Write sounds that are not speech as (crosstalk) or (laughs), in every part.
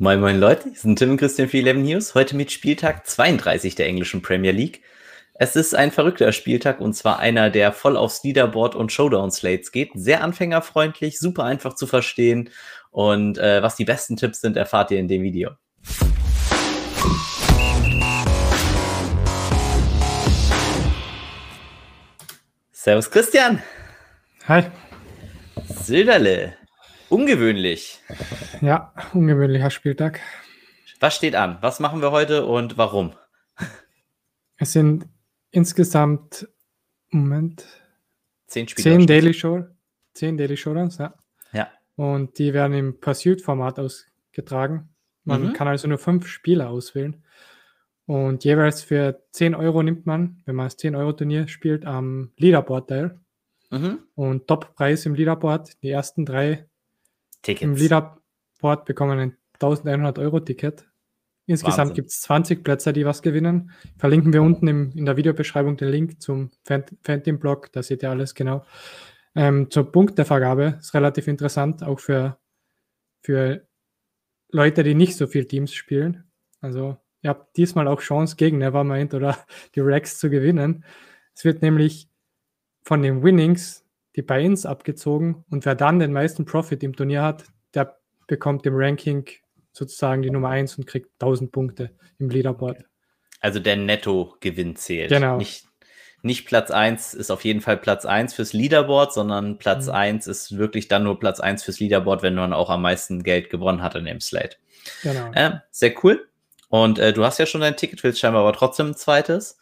Moin moin Leute, hier sind Tim und Christian für 11 News, heute mit Spieltag 32 der englischen Premier League. Es ist ein verrückter Spieltag und zwar einer, der voll aufs Leaderboard und Showdown-Slates geht. Sehr anfängerfreundlich, super einfach zu verstehen und äh, was die besten Tipps sind, erfahrt ihr in dem Video. Servus Christian. Hi. Silderle. Ungewöhnlich. Ja, ungewöhnlicher Spieltag. Was steht an? Was machen wir heute und warum? Es sind insgesamt, Moment, zehn, Spiele zehn Daily Show, zehn Daily Showdowns, ja. Ja. Und die werden im Pursuit-Format ausgetragen. Man mhm. kann also nur fünf Spieler auswählen. Und jeweils für 10 Euro nimmt man, wenn man das 10-Euro-Turnier spielt, am Leaderboard teil. Mhm. Und Top-Preis im Leaderboard, die ersten drei Tickets. im Leaderboard bekommen ein 1100 Euro Ticket. Insgesamt gibt es 20 Plätze, die was gewinnen. Verlinken wir unten im, in der Videobeschreibung den Link zum Phantom-Blog, da seht ihr alles genau. Ähm, zur Punktevergabe ist relativ interessant, auch für, für Leute, die nicht so viel Teams spielen. Also ihr habt diesmal auch Chance gegen Nevermind oder (laughs) die Rex zu gewinnen. Es wird nämlich von den Winnings die Buy-ins abgezogen und wer dann den meisten Profit im Turnier hat, der bekommt im Ranking sozusagen die Nummer 1 und kriegt 1000 Punkte im Leaderboard. Also der Nettogewinn zählt. Genau. Nicht, nicht Platz 1 ist auf jeden Fall Platz 1 fürs Leaderboard, sondern Platz mhm. 1 ist wirklich dann nur Platz 1 fürs Leaderboard, wenn man auch am meisten Geld gewonnen hat in dem Slate. Genau. Äh, sehr cool. Und äh, du hast ja schon dein Ticket, willst scheinbar aber trotzdem ein zweites.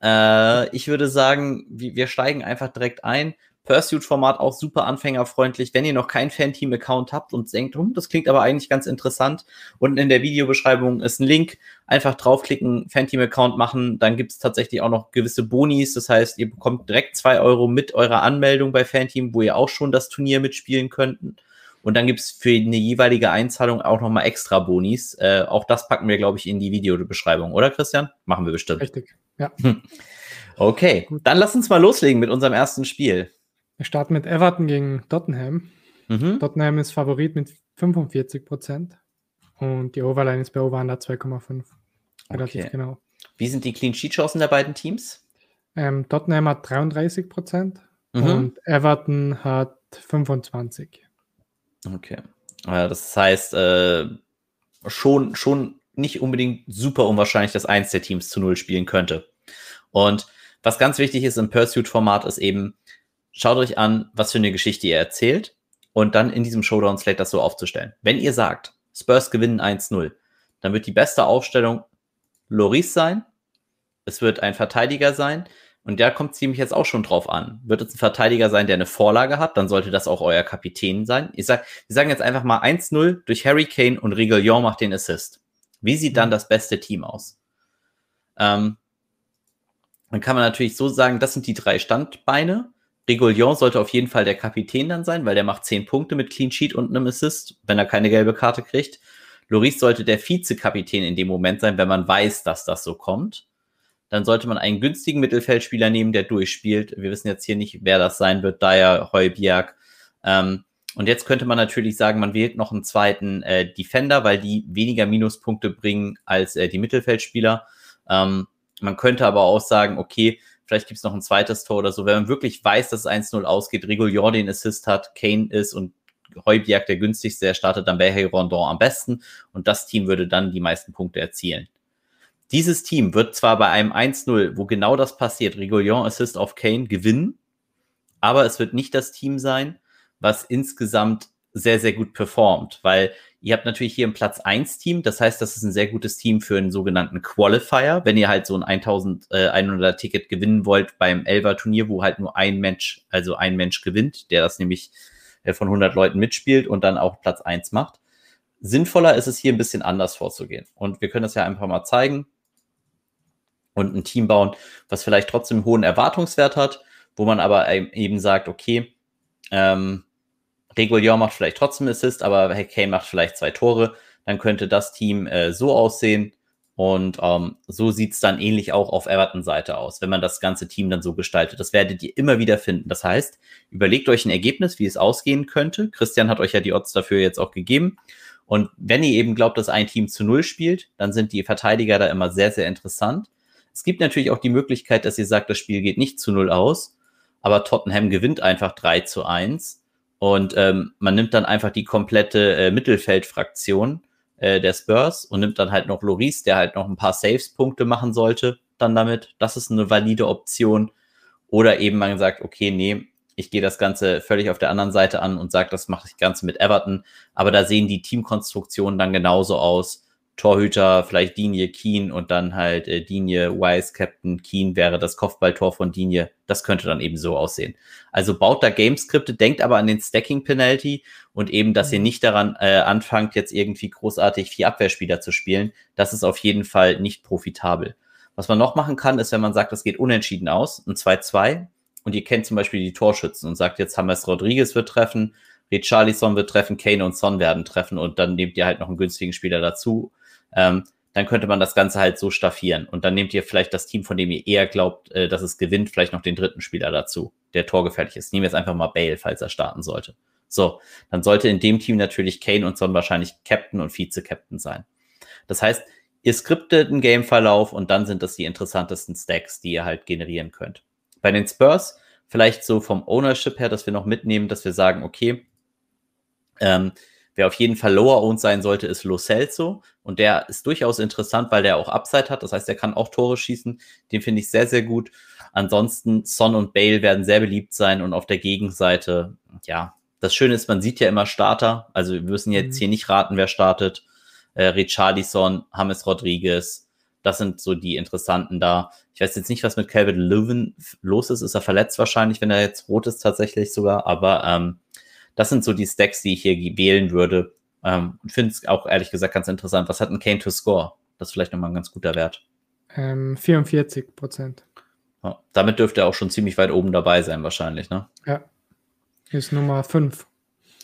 Äh, ich würde sagen, wir steigen einfach direkt ein. Pursuit-Format auch super anfängerfreundlich. Wenn ihr noch kein Fan-Team-Account habt und denkt, hm, das klingt aber eigentlich ganz interessant, unten in der Videobeschreibung ist ein Link. Einfach draufklicken, Fan-Team-Account machen. Dann gibt es tatsächlich auch noch gewisse Bonis. Das heißt, ihr bekommt direkt zwei Euro mit eurer Anmeldung bei Fan-Team, wo ihr auch schon das Turnier mitspielen könnten. Und dann gibt es für eine jeweilige Einzahlung auch nochmal extra Bonis. Äh, auch das packen wir, glaube ich, in die Videobeschreibung, oder Christian? Machen wir bestimmt. Richtig, ja. Okay, Gut. dann lass uns mal loslegen mit unserem ersten Spiel. Wir starten mit Everton gegen Tottenham. Mhm. Tottenham ist Favorit mit 45 Prozent und die Overline ist bei Over 2,5. Relativ okay. genau. Wie sind die Clean Sheet Chancen der beiden Teams? Ähm, Tottenham hat 33 Prozent mhm. und Everton hat 25. Okay. Das heißt, äh, schon, schon nicht unbedingt super unwahrscheinlich, dass eins der Teams zu null spielen könnte. Und was ganz wichtig ist im Pursuit-Format, ist eben, schaut euch an, was für eine Geschichte ihr erzählt und dann in diesem Showdown-Slate das so aufzustellen. Wenn ihr sagt, Spurs gewinnen 1-0, dann wird die beste Aufstellung Loris sein, es wird ein Verteidiger sein, und der kommt ziemlich jetzt auch schon drauf an. Wird es ein Verteidiger sein, der eine Vorlage hat, dann sollte das auch euer Kapitän sein. Ich sag, wir sagen jetzt einfach mal 1-0 durch Harry Kane und Reguilon macht den Assist. Wie sieht dann mhm. das beste Team aus? Ähm, dann kann man natürlich so sagen, das sind die drei Standbeine. Reguilon sollte auf jeden Fall der Kapitän dann sein, weil der macht 10 Punkte mit Clean Sheet und einem Assist, wenn er keine gelbe Karte kriegt. Loris sollte der Vizekapitän in dem Moment sein, wenn man weiß, dass das so kommt dann sollte man einen günstigen Mittelfeldspieler nehmen, der durchspielt. Wir wissen jetzt hier nicht, wer das sein wird, Dyer, Heubiak. Ähm, und jetzt könnte man natürlich sagen, man wählt noch einen zweiten äh, Defender, weil die weniger Minuspunkte bringen als äh, die Mittelfeldspieler. Ähm, man könnte aber auch sagen, okay, vielleicht gibt es noch ein zweites Tor oder so. Wenn man wirklich weiß, dass es 1-0 ausgeht, Regulior den Assist hat, Kane ist und Heubiak der günstigste, der startet dann bei Rondon am besten und das Team würde dann die meisten Punkte erzielen. Dieses Team wird zwar bei einem 1-0, wo genau das passiert, Regulion Assist auf Kane, gewinnen, aber es wird nicht das Team sein, was insgesamt sehr, sehr gut performt, weil ihr habt natürlich hier ein Platz 1 Team, das heißt, das ist ein sehr gutes Team für einen sogenannten Qualifier, wenn ihr halt so ein 1100 Ticket gewinnen wollt beim Elver Turnier, wo halt nur ein Mensch, also ein Mensch gewinnt, der das nämlich äh, von 100 Leuten mitspielt und dann auch Platz 1 macht. Sinnvoller ist es hier ein bisschen anders vorzugehen. Und wir können das ja einfach mal zeigen und ein Team bauen, was vielleicht trotzdem hohen Erwartungswert hat, wo man aber eben sagt, okay, ähm, Regulier macht vielleicht trotzdem Assist, aber Kane macht vielleicht zwei Tore, dann könnte das Team äh, so aussehen und ähm, so sieht's dann ähnlich auch auf Everton-Seite aus, wenn man das ganze Team dann so gestaltet. Das werdet ihr immer wieder finden. Das heißt, überlegt euch ein Ergebnis, wie es ausgehen könnte. Christian hat euch ja die Odds dafür jetzt auch gegeben Und wenn ihr eben glaubt, dass ein Team zu Null spielt, dann sind die Verteidiger da immer sehr, sehr interessant. Es gibt natürlich auch die Möglichkeit, dass ihr sagt, das Spiel geht nicht zu Null aus, aber Tottenham gewinnt einfach 3 zu 1 und ähm, man nimmt dann einfach die komplette äh, Mittelfeldfraktion äh, der Spurs und nimmt dann halt noch Loris, der halt noch ein paar Saves-Punkte machen sollte, dann damit. Das ist eine valide Option. Oder eben man sagt, okay, nee, ich gehe das Ganze völlig auf der anderen Seite an und sage, das mache ich Ganze mit Everton. Aber da sehen die Teamkonstruktionen dann genauso aus. Torhüter, vielleicht Dinie, Keen und dann halt äh, Dinie, Wise, Captain, Keen wäre das Kopfballtor von Dinie. Das könnte dann eben so aussehen. Also baut da Gameskripte, denkt aber an den Stacking Penalty und eben, dass ihr mhm. nicht daran äh, anfangt, jetzt irgendwie großartig vier Abwehrspieler zu spielen. Das ist auf jeden Fall nicht profitabel. Was man noch machen kann, ist, wenn man sagt, das geht unentschieden aus, ein 2-2 und ihr kennt zum Beispiel die Torschützen und sagt, jetzt James Rodriguez wird treffen, Richarlison wird treffen, Kane und Son werden treffen und dann nehmt ihr halt noch einen günstigen Spieler dazu ähm, dann könnte man das Ganze halt so staffieren. Und dann nehmt ihr vielleicht das Team, von dem ihr eher glaubt, äh, dass es gewinnt, vielleicht noch den dritten Spieler dazu, der torgefährlich ist. Nehmen wir jetzt einfach mal Bale, falls er starten sollte. So, dann sollte in dem Team natürlich Kane und Son wahrscheinlich Captain und Vize-Captain sein. Das heißt, ihr skriptet einen Gameverlauf und dann sind das die interessantesten Stacks, die ihr halt generieren könnt. Bei den Spurs vielleicht so vom Ownership her, dass wir noch mitnehmen, dass wir sagen, okay, ähm, Wer auf jeden Fall lower owned sein sollte, ist Lo Celso. Und der ist durchaus interessant, weil der auch Upside hat. Das heißt, der kann auch Tore schießen. Den finde ich sehr, sehr gut. Ansonsten Son und Bale werden sehr beliebt sein. Und auf der Gegenseite, ja, das Schöne ist, man sieht ja immer Starter. Also wir müssen jetzt mhm. hier nicht raten, wer startet. Äh, Richarlison, James Rodriguez. Das sind so die Interessanten da. Ich weiß jetzt nicht, was mit Calvin Leuven los ist. Ist er verletzt wahrscheinlich, wenn er jetzt rot ist tatsächlich sogar. Aber ähm, das sind so die Stacks, die ich hier wählen würde. Ähm, finde es auch ehrlich gesagt ganz interessant. Was hat ein Kane to score? Das ist vielleicht nochmal ein ganz guter Wert. Ähm, 44 Prozent. Ja, damit dürfte er auch schon ziemlich weit oben dabei sein, wahrscheinlich, ne? Ja. Ist Nummer 5.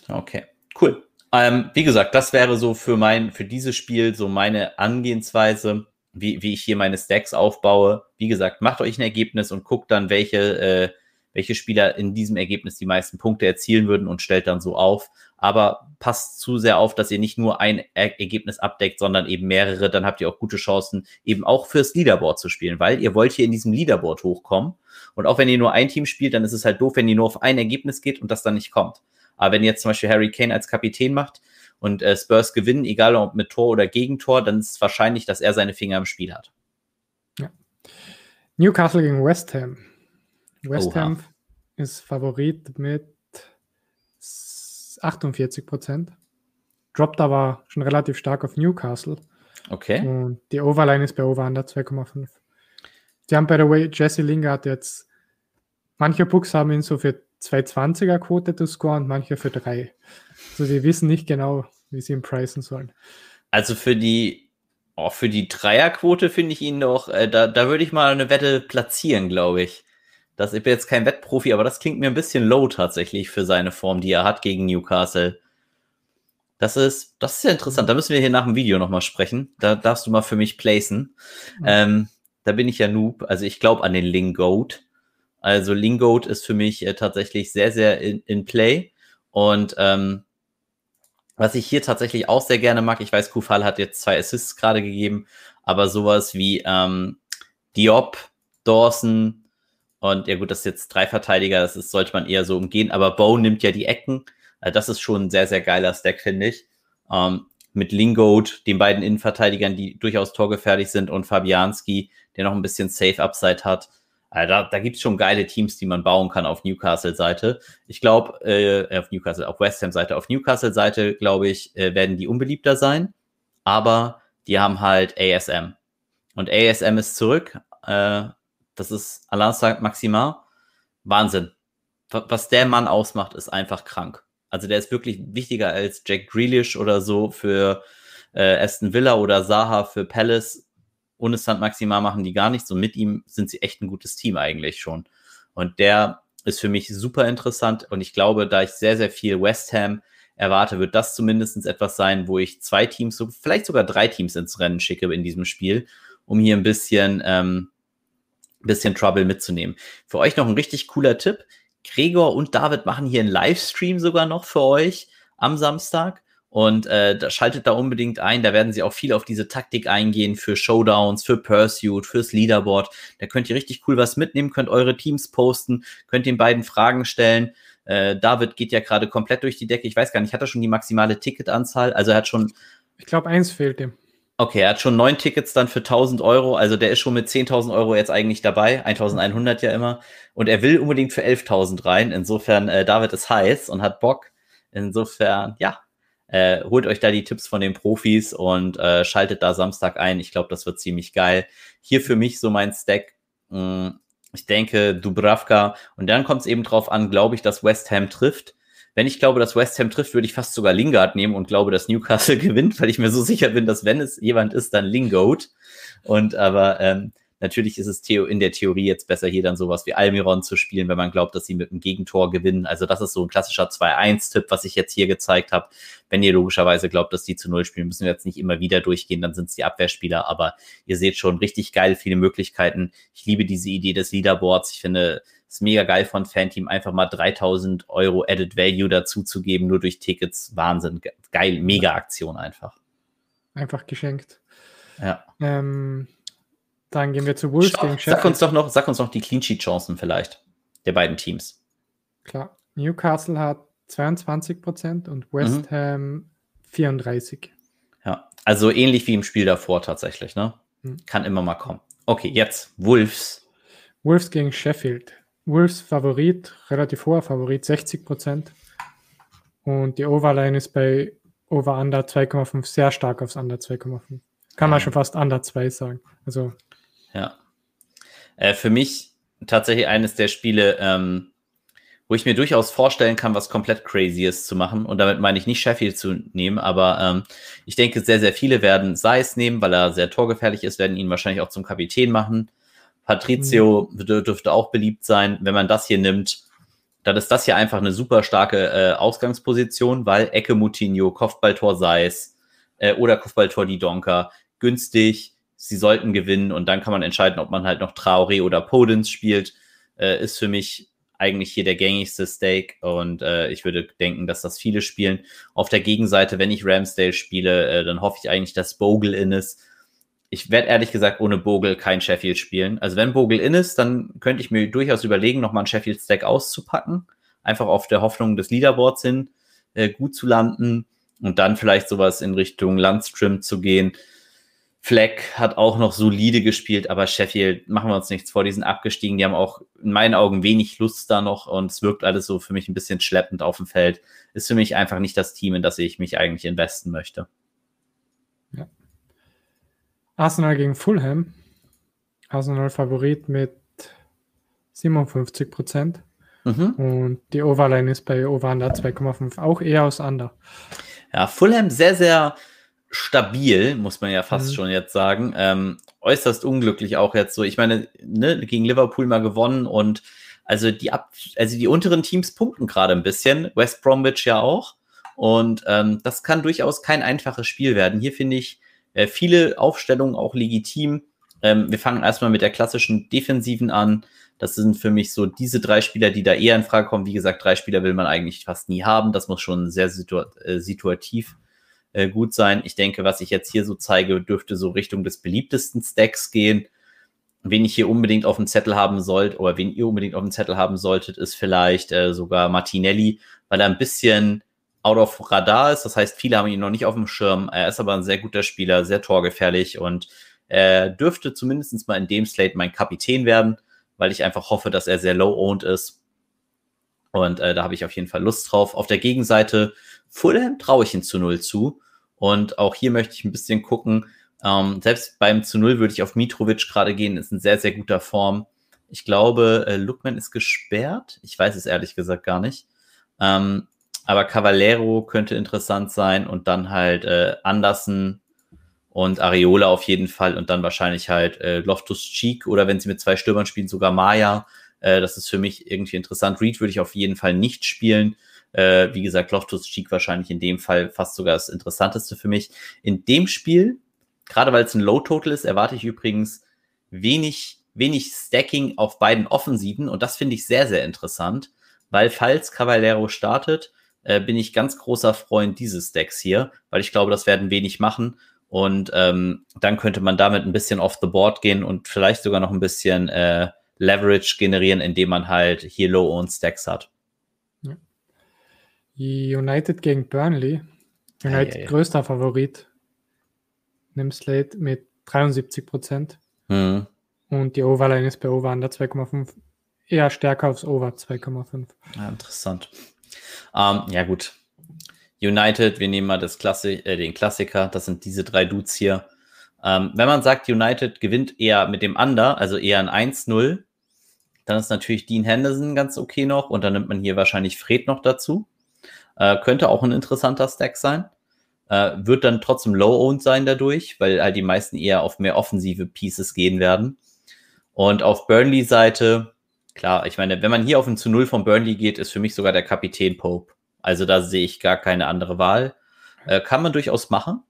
Okay, cool. Ähm, wie gesagt, das wäre so für mein, für dieses Spiel so meine Angehensweise, wie, wie ich hier meine Stacks aufbaue. Wie gesagt, macht euch ein Ergebnis und guckt dann, welche äh, welche Spieler in diesem Ergebnis die meisten Punkte erzielen würden und stellt dann so auf. Aber passt zu sehr auf, dass ihr nicht nur ein Ergebnis abdeckt, sondern eben mehrere. Dann habt ihr auch gute Chancen, eben auch fürs Leaderboard zu spielen, weil ihr wollt hier in diesem Leaderboard hochkommen. Und auch wenn ihr nur ein Team spielt, dann ist es halt doof, wenn ihr nur auf ein Ergebnis geht und das dann nicht kommt. Aber wenn ihr jetzt zum Beispiel Harry Kane als Kapitän macht und äh, Spurs gewinnen, egal ob mit Tor oder Gegentor, dann ist es wahrscheinlich, dass er seine Finger im Spiel hat. Ja. Newcastle gegen West Ham. West Oha. Ham ist Favorit mit 48 Prozent. Droppt aber schon relativ stark auf Newcastle. Okay. Und die Overline ist bei Over Under 2,5. Die haben, by the way, Jesse Lingard jetzt, manche Books haben ihn so für 220er Quote zu scoren, manche für 3. Also die wissen nicht genau, wie sie ihn preisen sollen. Also für die, oh, für die Dreierquote finde ich ihn doch, äh, da, da würde ich mal eine Wette platzieren, glaube ich. Das, ich bin jetzt kein Wettprofi, aber das klingt mir ein bisschen low tatsächlich für seine Form, die er hat gegen Newcastle. Das ist, das ist ja interessant. Da müssen wir hier nach dem Video nochmal sprechen. Da darfst du mal für mich placen. Mhm. Ähm, da bin ich ja Noob. Also ich glaube an den Lingoat. Also Lingoat ist für mich äh, tatsächlich sehr, sehr in, in Play. Und ähm, was ich hier tatsächlich auch sehr gerne mag, ich weiß, Kufal hat jetzt zwei Assists gerade gegeben, aber sowas wie ähm, Diop, Dawson, und ja gut, das ist jetzt drei Verteidiger, das ist, sollte man eher so umgehen. Aber Bow nimmt ja die Ecken. Also das ist schon ein sehr, sehr geiler Stack, finde ich. Ähm, mit Lingold, den beiden Innenverteidigern, die durchaus torgefährlich sind, und Fabianski, der noch ein bisschen Safe-Upside hat. Also da, da gibt es schon geile Teams, die man bauen kann auf Newcastle-Seite. Ich glaube, äh, auf Newcastle, auf West Ham-Seite. Auf Newcastle-Seite, glaube ich, äh, werden die unbeliebter sein. Aber die haben halt ASM. Und ASM ist zurück. Äh, das ist Alain Maxima. Wahnsinn. Was der Mann ausmacht, ist einfach krank. Also der ist wirklich wichtiger als Jack Grealish oder so für äh, Aston Villa oder Saha für Palace. Ohne St. Maxima machen die gar nichts und mit ihm sind sie echt ein gutes Team eigentlich schon. Und der ist für mich super interessant und ich glaube, da ich sehr, sehr viel West Ham erwarte, wird das zumindest etwas sein, wo ich zwei Teams, vielleicht sogar drei Teams ins Rennen schicke in diesem Spiel, um hier ein bisschen ähm, bisschen Trouble mitzunehmen. Für euch noch ein richtig cooler Tipp. Gregor und David machen hier einen Livestream sogar noch für euch am Samstag. Und äh, da schaltet da unbedingt ein. Da werden sie auch viel auf diese Taktik eingehen für Showdowns, für Pursuit, fürs Leaderboard. Da könnt ihr richtig cool was mitnehmen, könnt eure Teams posten, könnt den beiden Fragen stellen. Äh, David geht ja gerade komplett durch die Decke. Ich weiß gar nicht, hat er schon die maximale Ticketanzahl? Also er hat schon. Ich glaube, eins fehlt ihm. Okay, er hat schon neun Tickets dann für 1000 Euro. Also der ist schon mit 10.000 Euro jetzt eigentlich dabei. 1100 ja immer. Und er will unbedingt für 11.000 rein. Insofern, äh, David ist heiß und hat Bock. Insofern, ja, äh, holt euch da die Tipps von den Profis und äh, schaltet da Samstag ein. Ich glaube, das wird ziemlich geil. Hier für mich so mein Stack. Mh, mm, ich denke Dubravka. Und dann kommt es eben drauf an, glaube ich, dass West Ham trifft. Wenn ich glaube, dass West Ham trifft, würde ich fast sogar Lingard nehmen und glaube, dass Newcastle (laughs) gewinnt, weil ich mir so sicher bin, dass wenn es jemand ist, dann Lingard. Und aber ähm, Natürlich ist es in der Theorie jetzt besser, hier dann sowas wie Almiron zu spielen, wenn man glaubt, dass sie mit einem Gegentor gewinnen. Also das ist so ein klassischer 2-1-Tipp, was ich jetzt hier gezeigt habe. Wenn ihr logischerweise glaubt, dass die zu Null spielen, müssen wir jetzt nicht immer wieder durchgehen, dann sind es die Abwehrspieler. Aber ihr seht schon richtig geil, viele Möglichkeiten. Ich liebe diese Idee des Leaderboards. Ich finde, es ist mega geil von Fanteam, einfach mal 3000 Euro Added Value dazu zu geben, nur durch Tickets. Wahnsinn. Geil, mega Aktion einfach. Einfach geschenkt. Ja. Ähm, dann gehen wir zu Wolves gegen Sheffield. Sag uns doch noch, sag uns noch die Clean Sheet Chancen vielleicht der beiden Teams. Klar. Newcastle hat 22 Prozent und West mhm. Ham 34. Ja, also ähnlich wie im Spiel davor tatsächlich, ne? Mhm. Kann immer mal kommen. Okay, jetzt Wolves. Wolves gegen Sheffield. Wolves Favorit, relativ hoher Favorit, 60 Prozent. Und die Overline ist bei Over-Under 2,5 sehr stark aufs Under 2,5. Kann man schon fast Under 2 sagen. Also ja. Äh, für mich tatsächlich eines der Spiele, ähm, wo ich mir durchaus vorstellen kann, was komplett Crazyes zu machen. Und damit meine ich nicht Sheffield zu nehmen, aber ähm, ich denke, sehr, sehr viele werden Seis nehmen, weil er sehr torgefährlich ist, werden ihn wahrscheinlich auch zum Kapitän machen. Patrizio mhm. dürfte auch beliebt sein. Wenn man das hier nimmt, dann ist das hier einfach eine super starke äh, Ausgangsposition, weil Ecke Moutinho, Kopfballtor Seis äh, oder Kopfballtor die Donker günstig sie sollten gewinnen und dann kann man entscheiden, ob man halt noch Traoré oder Podens spielt. Äh, ist für mich eigentlich hier der gängigste Stake und äh, ich würde denken, dass das viele spielen. Auf der Gegenseite, wenn ich Ramsdale spiele, äh, dann hoffe ich eigentlich, dass Bogle in ist. Ich werde ehrlich gesagt ohne Bogle kein Sheffield spielen. Also wenn Bogle in ist, dann könnte ich mir durchaus überlegen, nochmal einen Sheffield-Stack auszupacken. Einfach auf der Hoffnung des Leaderboards hin, äh, gut zu landen und dann vielleicht sowas in Richtung Landstream zu gehen. Fleck hat auch noch solide gespielt, aber Sheffield, machen wir uns nichts vor, die sind abgestiegen. Die haben auch in meinen Augen wenig Lust da noch und es wirkt alles so für mich ein bisschen schleppend auf dem Feld. Ist für mich einfach nicht das Team, in das ich mich eigentlich investen möchte. Arsenal gegen Fulham. Arsenal Favorit mit 57 Prozent. Mhm. Und die Overline ist bei Over Under 2,5 auch eher aus Under. Ja, Fulham sehr, sehr stabil, muss man ja fast mhm. schon jetzt sagen. Ähm, äußerst unglücklich auch jetzt so. Ich meine, ne, gegen Liverpool mal gewonnen und also die ab, also die unteren Teams punkten gerade ein bisschen. West Bromwich ja auch. Und ähm, das kann durchaus kein einfaches Spiel werden. Hier finde ich äh, viele Aufstellungen auch legitim. Ähm, wir fangen erstmal mit der klassischen Defensiven an. Das sind für mich so diese drei Spieler, die da eher in Frage kommen. Wie gesagt, drei Spieler will man eigentlich fast nie haben. Das muss schon sehr situ äh, situativ äh, gut sein. Ich denke, was ich jetzt hier so zeige, dürfte so Richtung des beliebtesten Stacks gehen. Wen ich hier unbedingt auf dem Zettel haben sollt, oder wen ihr unbedingt auf dem Zettel haben solltet, ist vielleicht äh, sogar Martinelli, weil er ein bisschen out of Radar ist. Das heißt, viele haben ihn noch nicht auf dem Schirm. Er ist aber ein sehr guter Spieler, sehr torgefährlich und er dürfte zumindest mal in dem Slate mein Kapitän werden, weil ich einfach hoffe, dass er sehr low-owned ist. Und äh, da habe ich auf jeden Fall Lust drauf. Auf der Gegenseite Fulham traue ich ihn zu Null zu. Und auch hier möchte ich ein bisschen gucken. Ähm, selbst beim zu Null würde ich auf Mitrovic gerade gehen, ist in sehr, sehr guter Form. Ich glaube, äh, Lookman ist gesperrt. Ich weiß es ehrlich gesagt gar nicht. Ähm, aber Cavallero könnte interessant sein und dann halt äh, Andersen und Areola auf jeden Fall und dann wahrscheinlich halt äh, Loftus Cheek oder wenn sie mit zwei Stürmern spielen, sogar Maya. Äh, das ist für mich irgendwie interessant. Reed würde ich auf jeden Fall nicht spielen. Äh, wie gesagt, Loftus Cheek wahrscheinlich in dem Fall fast sogar das Interessanteste für mich. In dem Spiel, gerade weil es ein Low Total ist, erwarte ich übrigens wenig, wenig Stacking auf beiden Offensiven und das finde ich sehr, sehr interessant, weil falls Cavallero startet, äh, bin ich ganz großer Freund dieses Decks hier, weil ich glaube, das werden wenig machen. Und ähm, dann könnte man damit ein bisschen off the board gehen und vielleicht sogar noch ein bisschen äh, Leverage generieren, indem man halt hier Low-Owned Stacks hat. United gegen Burnley. United ja, größter Favorit im Slate mit 73 Prozent. Mhm. Und die Overline ist bei Over under 2,5 eher stärker aufs Over 2,5. Ja, interessant. Ähm, ja, gut. United, wir nehmen mal das Klassi äh, den Klassiker, das sind diese drei Dudes hier. Ähm, wenn man sagt, United gewinnt eher mit dem Under, also eher ein 1-0, dann ist natürlich Dean Henderson ganz okay noch und dann nimmt man hier wahrscheinlich Fred noch dazu. Äh, könnte auch ein interessanter Stack sein. Äh, wird dann trotzdem low-owned sein dadurch, weil halt die meisten eher auf mehr offensive Pieces gehen werden. Und auf Burnley-Seite, klar, ich meine, wenn man hier auf ein zu Null von Burnley geht, ist für mich sogar der Kapitän Pope. Also da sehe ich gar keine andere Wahl. Äh, kann man durchaus machen.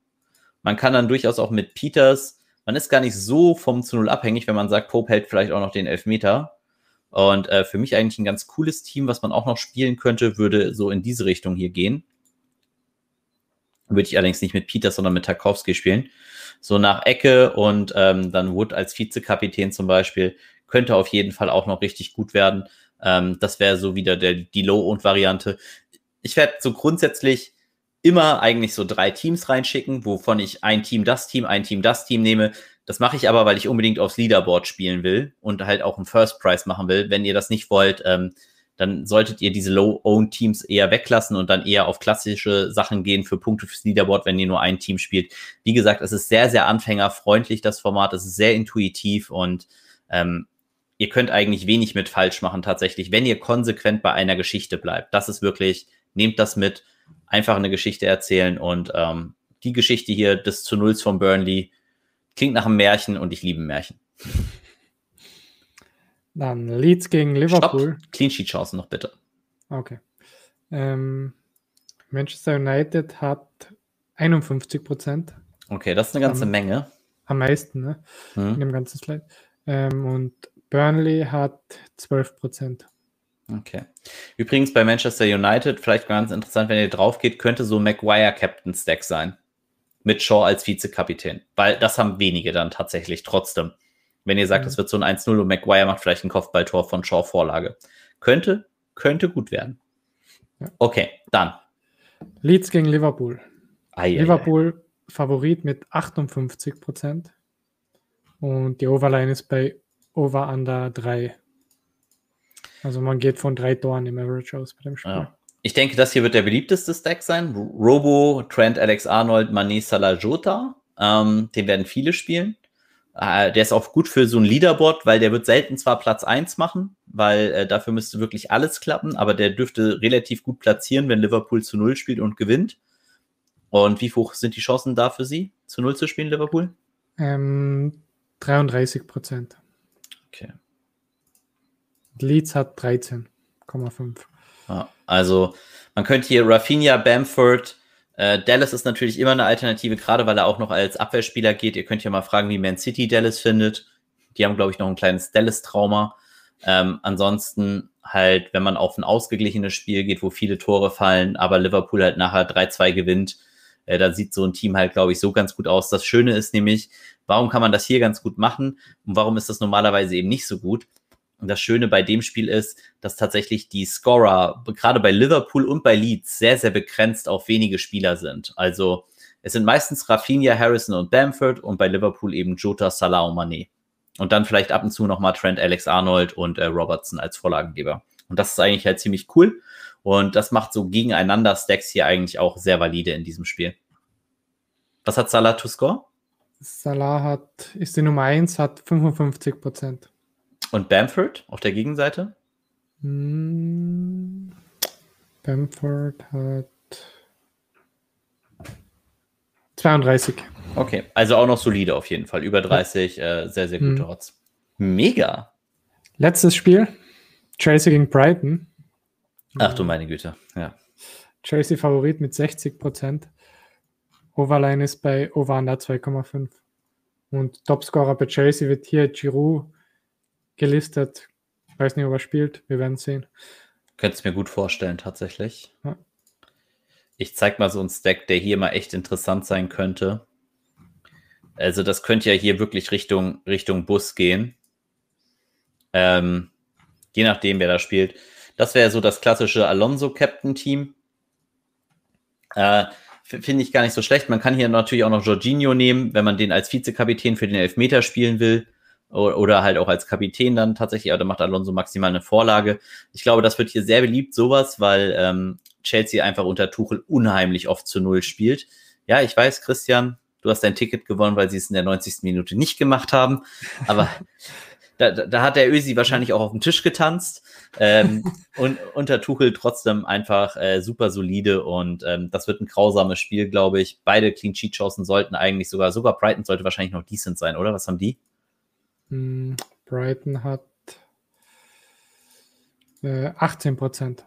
Man kann dann durchaus auch mit Peters, man ist gar nicht so vom zu Null abhängig, wenn man sagt, Pope hält vielleicht auch noch den Elfmeter. Und äh, für mich eigentlich ein ganz cooles Team, was man auch noch spielen könnte, würde so in diese Richtung hier gehen. Würde ich allerdings nicht mit Peters, sondern mit Tarkowski spielen. So nach Ecke und ähm, dann Wood als Vizekapitän zum Beispiel könnte auf jeden Fall auch noch richtig gut werden. Ähm, das wäre so wieder der, die Low-Owned-Variante. Ich werde so grundsätzlich immer eigentlich so drei Teams reinschicken, wovon ich ein Team das Team, ein Team das Team nehme. Das mache ich aber, weil ich unbedingt aufs Leaderboard spielen will und halt auch einen First Prize machen will. Wenn ihr das nicht wollt, ähm, dann solltet ihr diese Low-Own-Teams eher weglassen und dann eher auf klassische Sachen gehen für Punkte fürs Leaderboard, wenn ihr nur ein Team spielt. Wie gesagt, es ist sehr, sehr anfängerfreundlich, das Format. Es ist sehr intuitiv und ähm, ihr könnt eigentlich wenig mit falsch machen, tatsächlich, wenn ihr konsequent bei einer Geschichte bleibt. Das ist wirklich, nehmt das mit, einfach eine Geschichte erzählen und ähm, die Geschichte hier des zu Nulls von Burnley klingt nach einem Märchen und ich liebe Märchen. (laughs) Dann Leeds gegen Liverpool. Stopp. Clean Sheet Chancen noch bitte. Okay. Ähm, Manchester United hat 51 Prozent. Okay, das ist eine ganze am, Menge. Am meisten, ne? Hm. In dem ganzen Slide. Ähm, und Burnley hat 12 Prozent. Okay. Übrigens bei Manchester United, vielleicht ganz interessant, wenn ihr drauf geht, könnte so Maguire Captain Stack sein. Mit Shaw als Vizekapitän. Weil das haben wenige dann tatsächlich trotzdem. Wenn ihr sagt, es mhm. wird so ein 1-0 und Maguire macht vielleicht ein Kopfballtor von Shaw Vorlage. Könnte, könnte gut werden. Okay, dann. Leeds gegen Liverpool. Ei, Liverpool Favorit mit 58 Prozent. Und die Overline ist bei Over Under 3. Also man geht von drei Toren im Average aus bei dem Spiel. Ja. Ich denke, das hier wird der beliebteste Stack sein. Robo, Trent, Alex Arnold, Mané, Salah, Jota. Ähm, den werden viele spielen. Äh, der ist auch gut für so ein Leaderboard, weil der wird selten zwar Platz 1 machen, weil äh, dafür müsste wirklich alles klappen, aber der dürfte relativ gut platzieren, wenn Liverpool zu Null spielt und gewinnt. Und wie hoch sind die Chancen da für Sie, zu Null zu spielen, Liverpool? Ähm, 33 Prozent. Okay. Leeds hat 13,5. Ja, also man könnte hier Rafinha, Bamford, äh, Dallas ist natürlich immer eine Alternative, gerade weil er auch noch als Abwehrspieler geht. Ihr könnt ja mal fragen, wie Man City Dallas findet. Die haben, glaube ich, noch ein kleines Dallas-Trauma. Ähm, ansonsten halt, wenn man auf ein ausgeglichenes Spiel geht, wo viele Tore fallen, aber Liverpool halt nachher 3-2 gewinnt, äh, da sieht so ein Team halt, glaube ich, so ganz gut aus. Das Schöne ist nämlich, warum kann man das hier ganz gut machen und warum ist das normalerweise eben nicht so gut? Und das Schöne bei dem Spiel ist, dass tatsächlich die Scorer, gerade bei Liverpool und bei Leeds, sehr, sehr begrenzt auf wenige Spieler sind. Also es sind meistens Rafinha, Harrison und Bamford und bei Liverpool eben Jota, Salah und Mané. Und dann vielleicht ab und zu nochmal Trent, Alex Arnold und äh, Robertson als Vorlagengeber. Und das ist eigentlich halt ziemlich cool. Und das macht so gegeneinander Stacks hier eigentlich auch sehr valide in diesem Spiel. Was hat Salah to score? Salah hat, ist die Nummer 1, hat 55 Prozent. Und Bamford auf der Gegenseite? Hm, Bamford hat 32. Okay, also auch noch solide auf jeden Fall. Über 30, äh, sehr, sehr gute hm. Odds. Mega. Letztes Spiel. Chelsea gegen Brighton. Ach du meine Güte, ja. Chelsea Favorit mit 60 Prozent. Overline ist bei Over 2,5. Und Topscorer bei Chelsea wird hier Giroud gelistet. Ich weiß nicht, ob er spielt. Wir werden sehen. Könnte es mir gut vorstellen, tatsächlich. Ja. Ich zeig mal so einen Stack, der hier mal echt interessant sein könnte. Also das könnte ja hier wirklich Richtung, Richtung Bus gehen. Ähm, je nachdem, wer da spielt. Das wäre so das klassische Alonso-Captain-Team. Äh, Finde ich gar nicht so schlecht. Man kann hier natürlich auch noch Jorginho nehmen, wenn man den als Vizekapitän für den Elfmeter spielen will. Oder halt auch als Kapitän dann tatsächlich, aber da macht Alonso maximal eine Vorlage. Ich glaube, das wird hier sehr beliebt, sowas, weil ähm, Chelsea einfach unter Tuchel unheimlich oft zu Null spielt. Ja, ich weiß, Christian, du hast dein Ticket gewonnen, weil sie es in der 90. Minute nicht gemacht haben. Aber (laughs) da, da hat der Ösi wahrscheinlich auch auf dem Tisch getanzt. Ähm, (laughs) und unter Tuchel trotzdem einfach äh, super solide und ähm, das wird ein grausames Spiel, glaube ich. Beide Clean Sheet Chancen sollten eigentlich sogar, sogar Brighton sollte wahrscheinlich noch decent sein, oder? Was haben die? Hm, Brighton hat äh, 18 Prozent.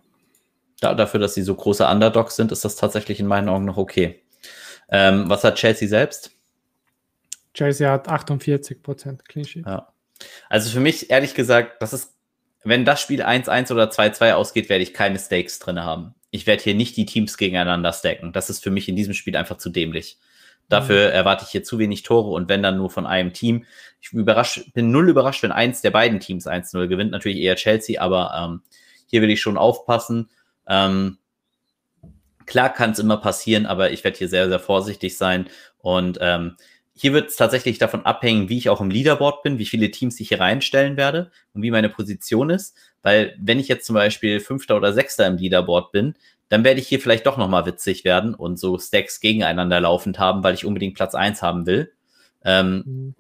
Da, dafür, dass sie so große Underdogs sind, ist das tatsächlich in meinen Augen noch okay. Ähm, was hat Chelsea selbst? Chelsea hat 48 Prozent Clean Sheet. Ja. Also für mich, ehrlich gesagt, das ist, wenn das Spiel 1-1 oder 2-2 ausgeht, werde ich keine Stakes drin haben. Ich werde hier nicht die Teams gegeneinander stacken. Das ist für mich in diesem Spiel einfach zu dämlich. Dafür mhm. erwarte ich hier zu wenig Tore und wenn dann nur von einem Team. Ich überrasch, bin null überrascht, wenn eins der beiden Teams 1-0 gewinnt. Natürlich eher Chelsea, aber ähm, hier will ich schon aufpassen. Ähm, klar kann es immer passieren, aber ich werde hier sehr, sehr vorsichtig sein. Und ähm, hier wird es tatsächlich davon abhängen, wie ich auch im Leaderboard bin, wie viele Teams ich hier reinstellen werde und wie meine Position ist. Weil wenn ich jetzt zum Beispiel Fünfter oder Sechster im Leaderboard bin, dann werde ich hier vielleicht doch nochmal witzig werden und so Stacks gegeneinander laufend haben, weil ich unbedingt Platz eins haben will. Ähm, mhm.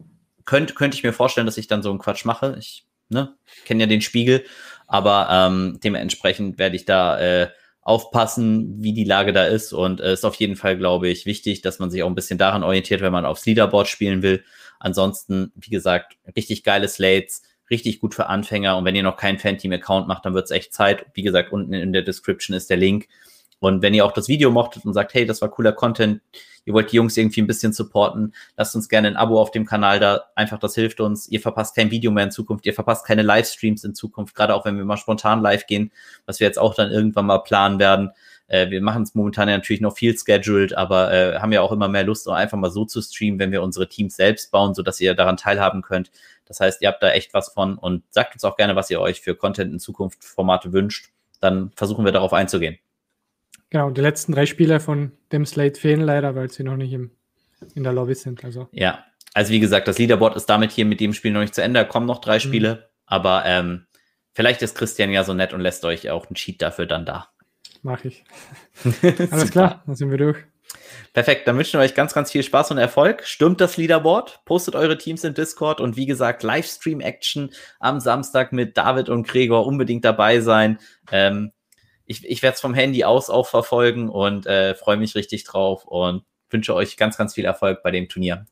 Könnte könnt ich mir vorstellen, dass ich dann so einen Quatsch mache. Ich ne, kenne ja den Spiegel, aber ähm, dementsprechend werde ich da äh, aufpassen, wie die Lage da ist. Und es äh, ist auf jeden Fall, glaube ich, wichtig, dass man sich auch ein bisschen daran orientiert, wenn man aufs Leaderboard spielen will. Ansonsten, wie gesagt, richtig geile Slates, richtig gut für Anfänger. Und wenn ihr noch keinen Fan-Team-Account macht, dann wird es echt Zeit. Wie gesagt, unten in der Description ist der Link. Und wenn ihr auch das Video mochtet und sagt, hey, das war cooler Content, ihr wollt die Jungs irgendwie ein bisschen supporten, lasst uns gerne ein Abo auf dem Kanal da. Einfach, das hilft uns. Ihr verpasst kein Video mehr in Zukunft. Ihr verpasst keine Livestreams in Zukunft, gerade auch wenn wir mal spontan live gehen, was wir jetzt auch dann irgendwann mal planen werden. Äh, wir machen es momentan ja natürlich noch viel scheduled, aber äh, haben ja auch immer mehr Lust, einfach mal so zu streamen, wenn wir unsere Teams selbst bauen, sodass ihr daran teilhaben könnt. Das heißt, ihr habt da echt was von und sagt uns auch gerne, was ihr euch für Content in Zukunft Formate wünscht. Dann versuchen wir darauf einzugehen. Genau, die letzten drei Spiele von dem Slate fehlen leider, weil sie noch nicht im, in der Lobby sind. Also. Ja, also wie gesagt, das Leaderboard ist damit hier mit dem Spiel noch nicht zu Ende. Da kommen noch drei mhm. Spiele, aber ähm, vielleicht ist Christian ja so nett und lässt euch auch einen Cheat dafür dann da. Mach ich. (laughs) Alles klar, dann sind wir durch. Perfekt, dann wünschen wir euch ganz, ganz viel Spaß und Erfolg. Stürmt das Leaderboard, postet eure Teams in Discord und wie gesagt, Livestream-Action am Samstag mit David und Gregor unbedingt dabei sein. Ähm, ich, ich werde es vom Handy aus auch verfolgen und äh, freue mich richtig drauf und wünsche euch ganz, ganz viel Erfolg bei dem Turnier.